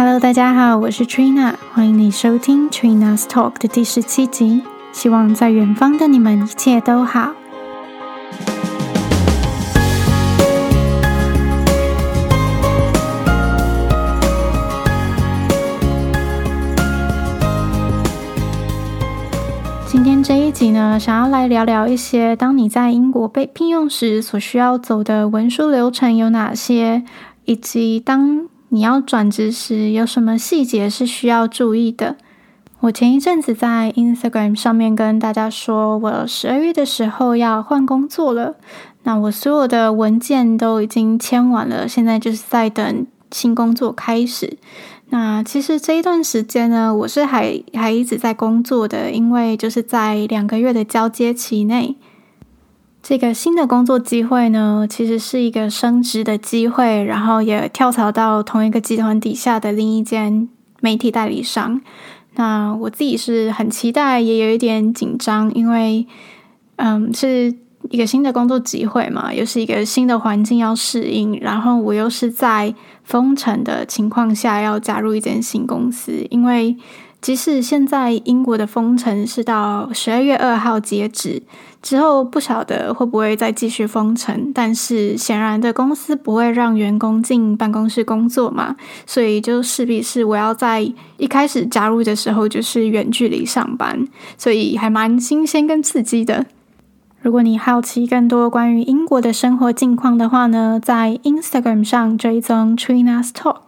Hello，大家好，我是 Trina，欢迎你收听 Trina's Talk 的第十七集。希望在远方的你们一切都好。今天这一集呢，想要来聊聊一些当你在英国被聘用时所需要走的文书流程有哪些，以及当你要转职时有什么细节是需要注意的。我前一阵子在 Instagram 上面跟大家说，我十二月的时候要换工作了。那我所有的文件都已经签完了，现在就是在等新工作开始。那其实这一段时间呢，我是还还一直在工作的，因为就是在两个月的交接期内，这个新的工作机会呢，其实是一个升职的机会，然后也跳槽到同一个集团底下的另一间媒体代理商。那我自己是很期待，也有一点紧张，因为嗯是。一个新的工作机会嘛，又是一个新的环境要适应，然后我又是在封城的情况下要加入一间新公司，因为即使现在英国的封城是到十二月二号截止，之后不晓得会不会再继续封城，但是显然的公司不会让员工进办公室工作嘛，所以就势必是我要在一开始加入的时候就是远距离上班，所以还蛮新鲜跟刺激的。如果你好奇更多关于英国的生活近况的话呢，在 Instagram 上追踪 Trina's Talk，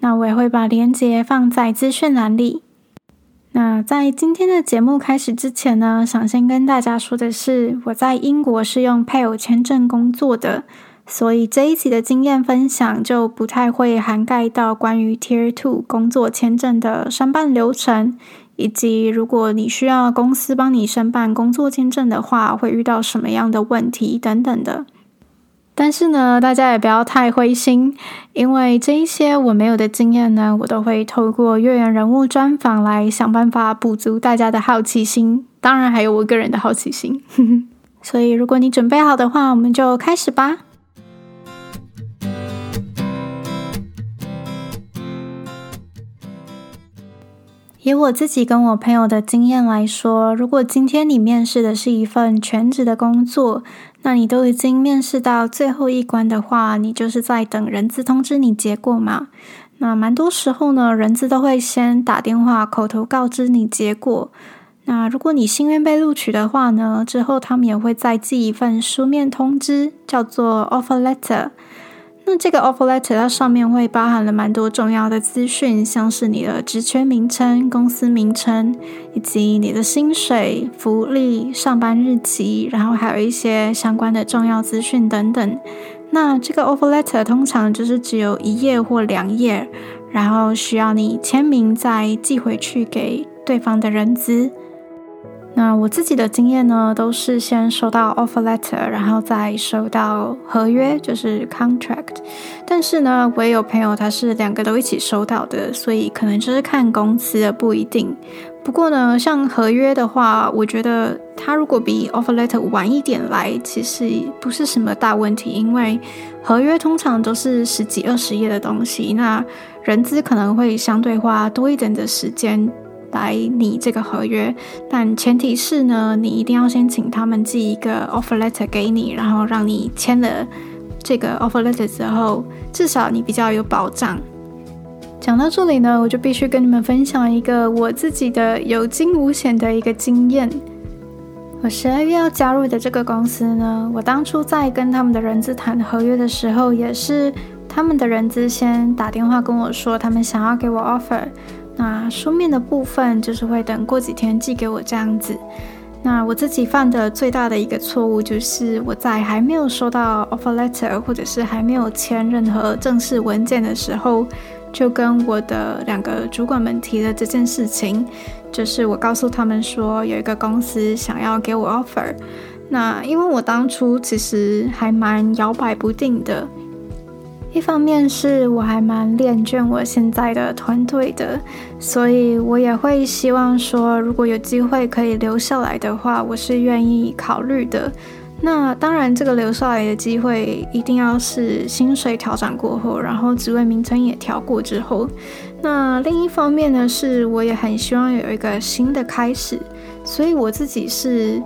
那我也会把链接放在资讯栏里。那在今天的节目开始之前呢，想先跟大家说的是，我在英国是用配偶签证工作的，所以这一集的经验分享就不太会涵盖到关于 Tier Two 工作签证的申办流程。以及如果你需要公司帮你申办工作签证的话，会遇到什么样的问题等等的。但是呢，大家也不要太灰心，因为这一些我没有的经验呢，我都会透过月圆人物专访来想办法补足大家的好奇心，当然还有我个人的好奇心。所以如果你准备好的话，我们就开始吧。以我自己跟我朋友的经验来说，如果今天你面试的是一份全职的工作，那你都已经面试到最后一关的话，你就是在等人资通知你结果嘛。那蛮多时候呢，人资都会先打电话口头告知你结果。那如果你幸运被录取的话呢，之后他们也会再寄一份书面通知，叫做 offer letter。那这个 offer letter 它上面会包含了蛮多重要的资讯，像是你的职缺名称、公司名称，以及你的薪水、福利、上班日期，然后还有一些相关的重要资讯等等。那这个 offer letter 通常就是只有一页或两页，然后需要你签名再寄回去给对方的人资。那我自己的经验呢，都是先收到 offer letter，然后再收到合约，就是 contract。但是呢，我也有朋友他是两个都一起收到的，所以可能就是看公司的不一定。不过呢，像合约的话，我觉得他如果比 offer letter 晚一点来，其实不是什么大问题，因为合约通常都是十几二十页的东西，那人资可能会相对花多一点的时间。来拟这个合约，但前提是呢，你一定要先请他们寄一个 offer letter 给你，然后让你签了这个 offer letter 之后，至少你比较有保障。讲到这里呢，我就必须跟你们分享一个我自己的有惊无险的一个经验。我十二月要加入的这个公司呢，我当初在跟他们的人资谈合约的时候，也是他们的人资先打电话跟我说，他们想要给我 offer。那书面的部分就是会等过几天寄给我这样子。那我自己犯的最大的一个错误就是我在还没有收到 offer letter 或者是还没有签任何正式文件的时候，就跟我的两个主管们提了这件事情。就是我告诉他们说有一个公司想要给我 offer。那因为我当初其实还蛮摇摆不定的。一方面是我还蛮恋眷我现在的团队的，所以我也会希望说，如果有机会可以留下来的话，我是愿意考虑的。那当然，这个留下来的机会一定要是薪水调整过后，然后职位名称也调过之后。那另一方面呢，是我也很希望有一个新的开始，所以我自己是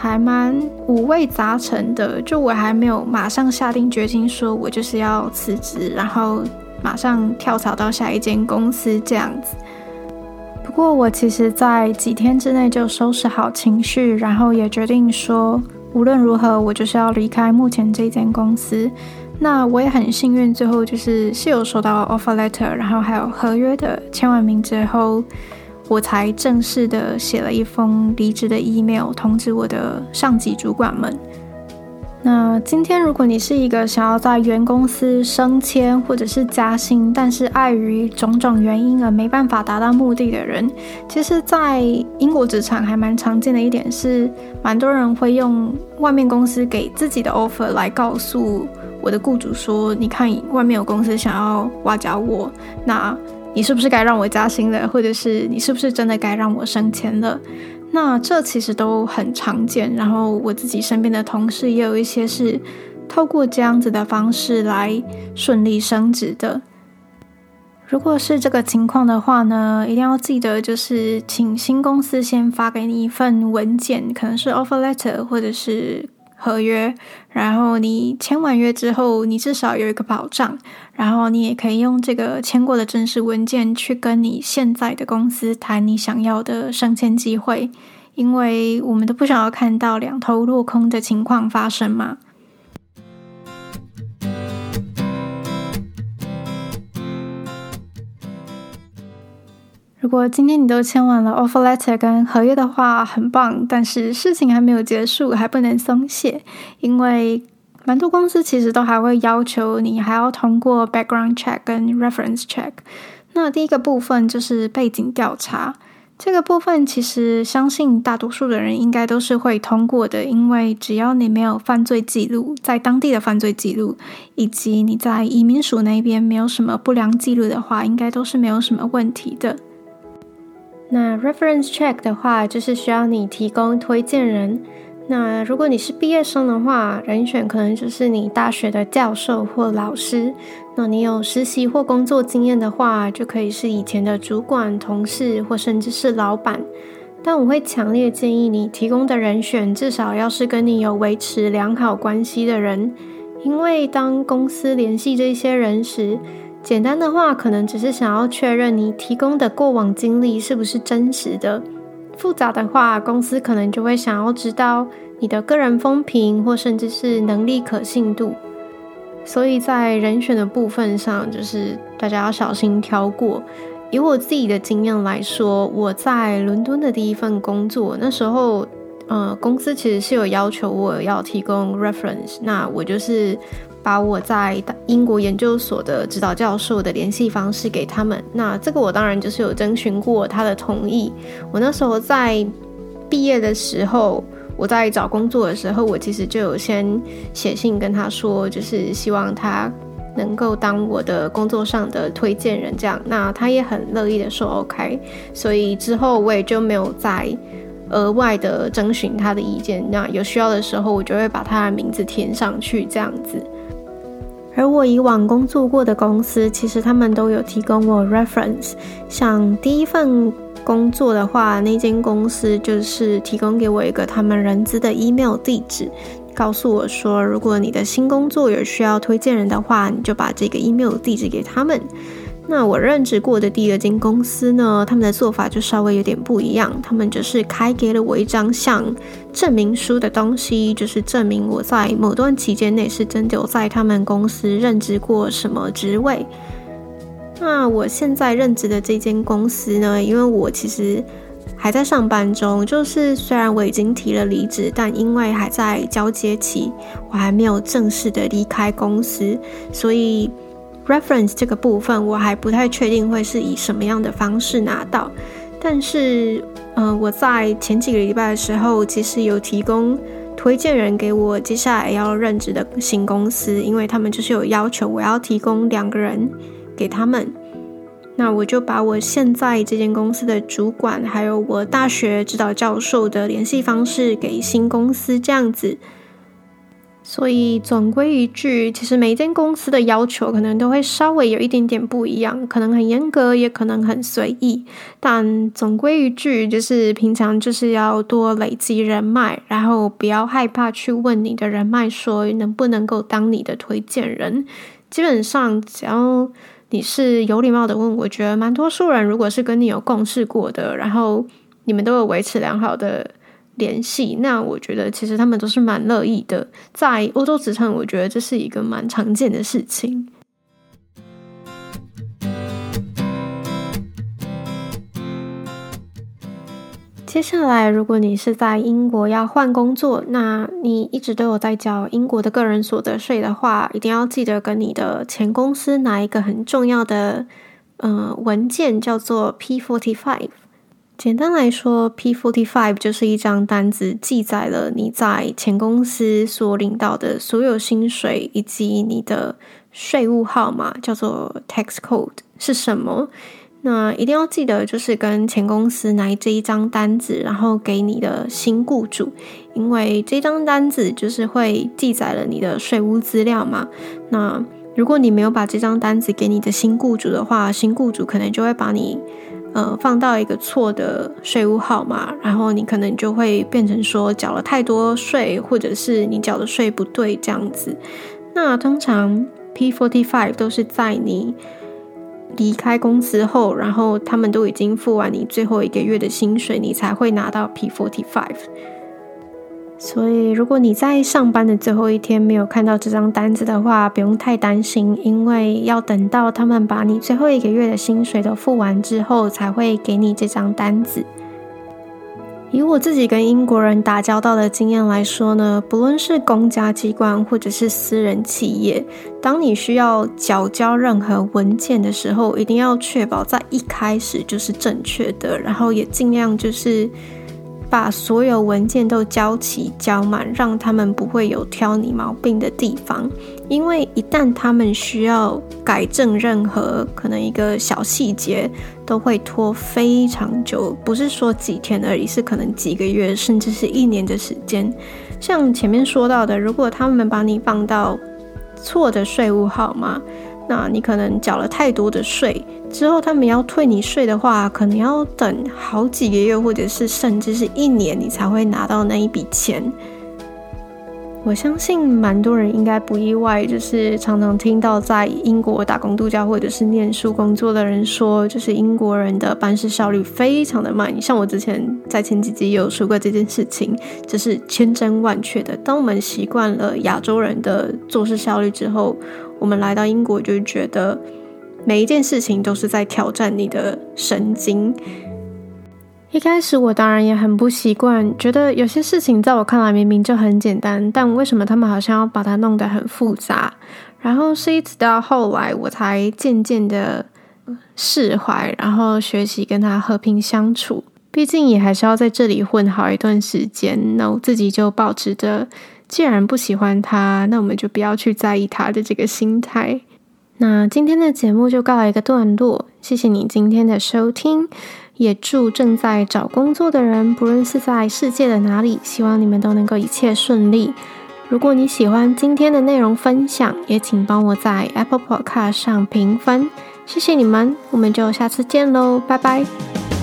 还蛮五味杂陈的。就我还没有马上下定决心说，我就是要辞职，然后马上跳槽到下一间公司这样子。不过我其实，在几天之内就收拾好情绪，然后也决定说，无论如何，我就是要离开目前这间公司。那我也很幸运，最后就是是有收到 offer letter，然后还有合约的签完名之后，我才正式的写了一封离职的 email，通知我的上级主管们。那今天如果你是一个想要在原公司升迁或者是加薪，但是碍于种种原因而没办法达到目的的人，其实，在英国职场还蛮常见的一点是，蛮多人会用外面公司给自己的 offer 来告诉。我的雇主说：“你看，外面有公司想要挖角我，那你是不是该让我加薪了？或者是你是不是真的该让我升迁了？那这其实都很常见。然后我自己身边的同事也有一些是透过这样子的方式来顺利升职的。如果是这个情况的话呢，一定要记得，就是请新公司先发给你一份文件，可能是 offer letter，或者是。”合约，然后你签完约之后，你至少有一个保障，然后你也可以用这个签过的正式文件去跟你现在的公司谈你想要的升迁机会，因为我们都不想要看到两头落空的情况发生嘛。如果今天你都签完了 offer letter 跟合约的话，很棒。但是事情还没有结束，还不能松懈，因为蛮多公司其实都还会要求你还要通过 background check 跟 reference check。那第一个部分就是背景调查，这个部分其实相信大多数的人应该都是会通过的，因为只要你没有犯罪记录，在当地的犯罪记录，以及你在移民署那边没有什么不良记录的话，应该都是没有什么问题的。那 reference check 的话，就是需要你提供推荐人。那如果你是毕业生的话，人选可能就是你大学的教授或老师。那你有实习或工作经验的话，就可以是以前的主管、同事或甚至是老板。但我会强烈建议你提供的人选，至少要是跟你有维持良好关系的人，因为当公司联系这些人时，简单的话，可能只是想要确认你提供的过往经历是不是真实的；复杂的话，公司可能就会想要知道你的个人风评或甚至是能力可信度。所以在人选的部分上，就是大家要小心挑过。以我自己的经验来说，我在伦敦的第一份工作，那时候，呃，公司其实是有要求我要提供 reference，那我就是。把我在英国研究所的指导教授的联系方式给他们，那这个我当然就是有征询过他的同意。我那时候在毕业的时候，我在找工作的时候，我其实就有先写信跟他说，就是希望他能够当我的工作上的推荐人，这样。那他也很乐意的说 OK，所以之后我也就没有再额外的征询他的意见。那有需要的时候，我就会把他的名字填上去，这样子。而我以往工作过的公司，其实他们都有提供我 reference。像第一份工作的话，那间公司就是提供给我一个他们人资的 email 地址，告诉我说，如果你的新工作有需要推荐人的话，你就把这个 email 地址给他们。那我任职过的第二间公司呢，他们的做法就稍微有点不一样。他们就是开给了我一张像证明书的东西，就是证明我在某段期间内是真的有在他们公司任职过什么职位。那我现在任职的这间公司呢，因为我其实还在上班中，就是虽然我已经提了离职，但因为还在交接期，我还没有正式的离开公司，所以。Reference 这个部分我还不太确定会是以什么样的方式拿到，但是，嗯、我在前几个礼拜的时候，其实有提供推荐人给我接下来要任职的新公司，因为他们就是有要求我要提供两个人给他们，那我就把我现在这间公司的主管，还有我大学指导教授的联系方式给新公司，这样子。所以总归一句，其实每一间公司的要求可能都会稍微有一点点不一样，可能很严格，也可能很随意。但总归一句，就是平常就是要多累积人脉，然后不要害怕去问你的人脉说能不能够当你的推荐人。基本上只要你是有礼貌的问，我觉得蛮多数人如果是跟你有共事过的，然后你们都有维持良好的。联系，那我觉得其实他们都是蛮乐意的。在欧洲职场，我觉得这是一个蛮常见的事情。接下来，如果你是在英国要换工作，那你一直都有在缴英国的个人所得税的话，一定要记得跟你的前公司拿一个很重要的呃文件，叫做 P forty five。简单来说，P45 就是一张单子，记载了你在前公司所领到的所有薪水以及你的税务号码，叫做 Tax Code 是什么？那一定要记得，就是跟前公司拿这一张单子，然后给你的新雇主，因为这张单子就是会记载了你的税务资料嘛。那如果你没有把这张单子给你的新雇主的话，新雇主可能就会把你。呃，放到一个错的税务号码，然后你可能就会变成说缴了太多税，或者是你缴的税不对这样子。那通常 P forty five 都是在你离开公司后，然后他们都已经付完你最后一个月的薪水，你才会拿到 P forty five。所以，如果你在上班的最后一天没有看到这张单子的话，不用太担心，因为要等到他们把你最后一个月的薪水都付完之后，才会给你这张单子。以我自己跟英国人打交道的经验来说呢，不论是公家机关或者是私人企业，当你需要缴交任何文件的时候，一定要确保在一开始就是正确的，然后也尽量就是。把所有文件都交齐交满，让他们不会有挑你毛病的地方。因为一旦他们需要改正任何可能一个小细节，都会拖非常久，不是说几天而已，是可能几个月，甚至是一年的时间。像前面说到的，如果他们把你放到错的税务号码，那你可能缴了太多的税，之后他们要退你税的话，可能要等好几个月，或者是甚至是一年，你才会拿到那一笔钱。我相信蛮多人应该不意外，就是常常听到在英国打工度假或者是念书工作的人说，就是英国人的办事效率非常的慢。像我之前在前几集也有说过这件事情，就是千真万确的。当我们习惯了亚洲人的做事效率之后，我们来到英国，就觉得每一件事情都是在挑战你的神经。一开始我当然也很不习惯，觉得有些事情在我看来明明就很简单，但为什么他们好像要把它弄得很复杂？然后是一直到后来，我才渐渐的释怀，然后学习跟他和平相处。毕竟也还是要在这里混好一段时间，那我自己就保持着。既然不喜欢他，那我们就不要去在意他的这个心态。那今天的节目就告一个段落，谢谢你今天的收听，也祝正在找工作的人，不论是在世界的哪里，希望你们都能够一切顺利。如果你喜欢今天的内容分享，也请帮我在 Apple Podcast 上评分，谢谢你们，我们就下次见喽，拜拜。